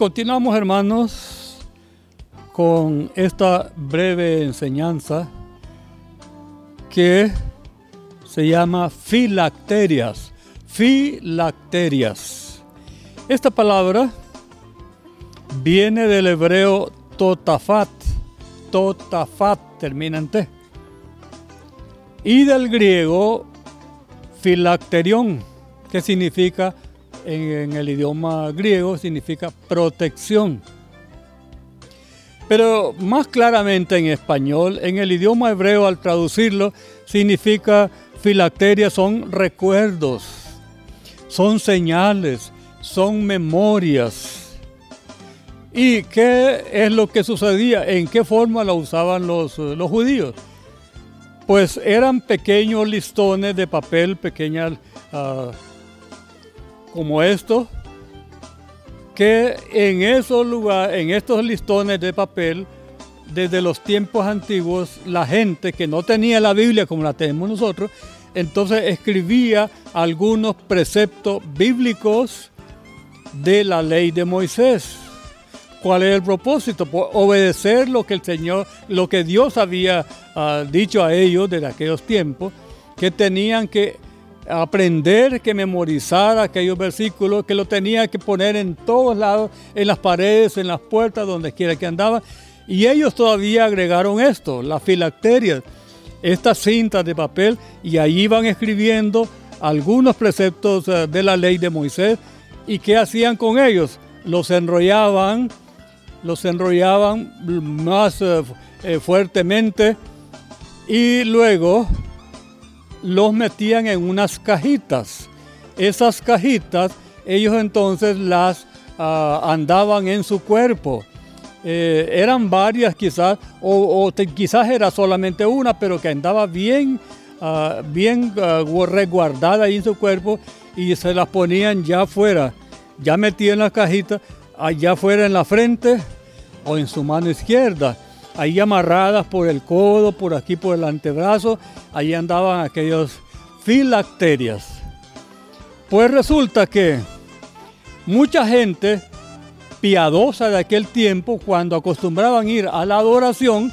Continuamos, hermanos, con esta breve enseñanza que se llama filacterias. Filacterias. Esta palabra viene del hebreo totafat. Totafat termina en T. Y del griego filacterión, que significa en, el idioma griego significa protección. Pero más claramente en español, en el idioma hebreo al traducirlo, significa filacteria son recuerdos, son señales, son memorias. ¿Y qué es lo que sucedía? ¿En qué forma lo usaban los, los judíos? Pues eran pequeños listones de papel, pequeñas uh, como esto, que en esos lugares, en estos listones de papel, desde los tiempos antiguos, la gente que no tenía la Biblia como la tenemos nosotros, entonces escribía algunos preceptos bíblicos de la ley de Moisés. ¿Cuál es el propósito? Pues obedecer lo que el Señor, lo que Dios había ah, dicho a ellos desde aquellos tiempos, que tenían que aprender, que memorizar aquellos versículos, que lo tenía que poner en todos lados, en las paredes, en las puertas, donde quiera que andaba. Y ellos todavía agregaron esto, las filacterias, estas cintas de papel, y ahí iban escribiendo algunos preceptos eh, de la ley de Moisés. ¿Y qué hacían con ellos? Los enrollaban, los enrollaban más eh, eh, fuertemente y luego los metían en unas cajitas. Esas cajitas ellos entonces las ah, andaban en su cuerpo. Eh, eran varias quizás, o, quizás era solamente una, pero que andaba bien, uh, bien ah, resguardada ahí en su cuerpo y se las ponían ya afuera, ya metían en la cajita, allá afuera en la frente o en su mano izquierda ahí amarradas por el codo, por aquí por el antebrazo, ahí andaban aquellos filacterias. Pues resulta que mucha gente piadosa de aquel tiempo, cuando acostumbraban ir a la adoración,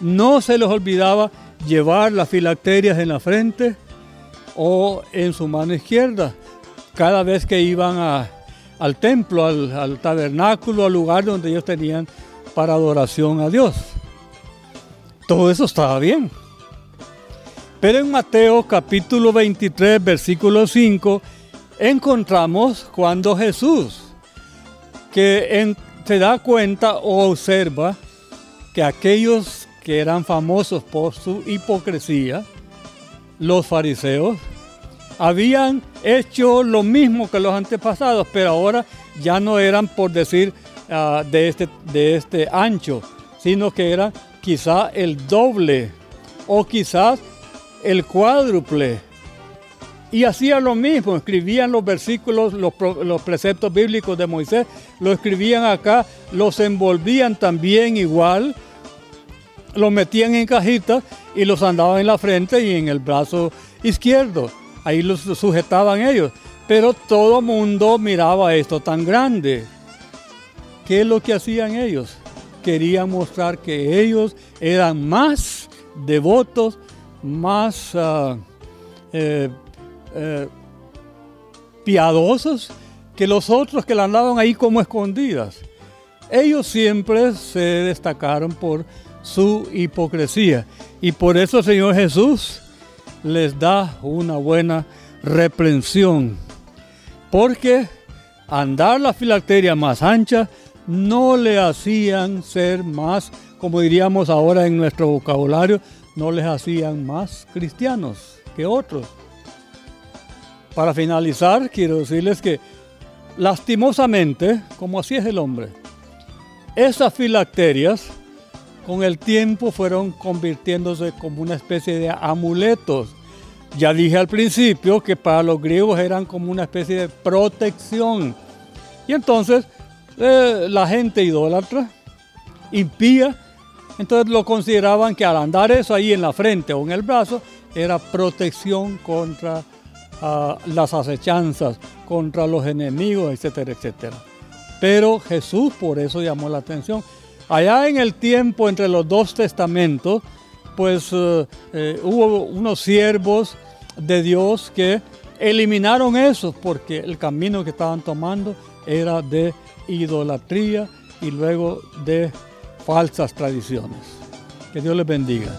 no se les olvidaba llevar las filacterias en la frente o en su mano izquierda, cada vez que iban al templo, al, al tabernáculo, al lugar donde ellos tenían para adoración a Dios. Todo eso estaba bien. Pero en Mateo capítulo 23, versículo 5, encontramos cuando Jesús, que se da cuenta o observa que aquellos que eran famosos por su hipocresía, los fariseos, habían hecho lo mismo que los antepasados, pero ahora ya no eran, por decir, ah, de, este, de este ancho, sino que eran quizá el doble o quizás el cuádruple. Y hacían lo mismo, escribían los versículos, los, preceptos bíblicos de Moisés, lo escribían acá, los envolvían también igual, los metían en cajitas y los andaban en la frente y en el brazo izquierdo. Ahí los sujetaban ellos. Pero todo mundo miraba esto tan grande. ¿Qué es lo que hacían ellos? Querían mostrar que ellos eran más devotos, más ah, eh, eh, piadosos que los otros que la andaban ahí como escondidas. Ellos siempre se destacaron por su hipocresía y por eso el Señor Jesús les da una buena reprensión. Porque andar la filacteria más ancha no le hacían ser más, como diríamos ahora en nuestro vocabulario, no les hacían más cristianos que otros. Para finalizar, quiero decirles que lastimosamente, como así es el hombre, esas filacterias con el tiempo fueron convirtiéndose como una especie de amuletos. Ya dije al principio que para los griegos eran como una especie de protección. Y entonces eh, la gente idólatra, impía, entonces lo consideraban que al andar eso ahí en la frente o en el brazo era protección contra ah, las acechanzas, contra los enemigos, etcétera, etcétera. Pero Jesús por eso llamó la atención. Allá en el tiempo entre los dos testamentos, pues eh, eh, hubo unos siervos de Dios que eliminaron eso porque el camino que estaban tomando era de idolatría y luego de falsas tradiciones. Que Dios les bendiga.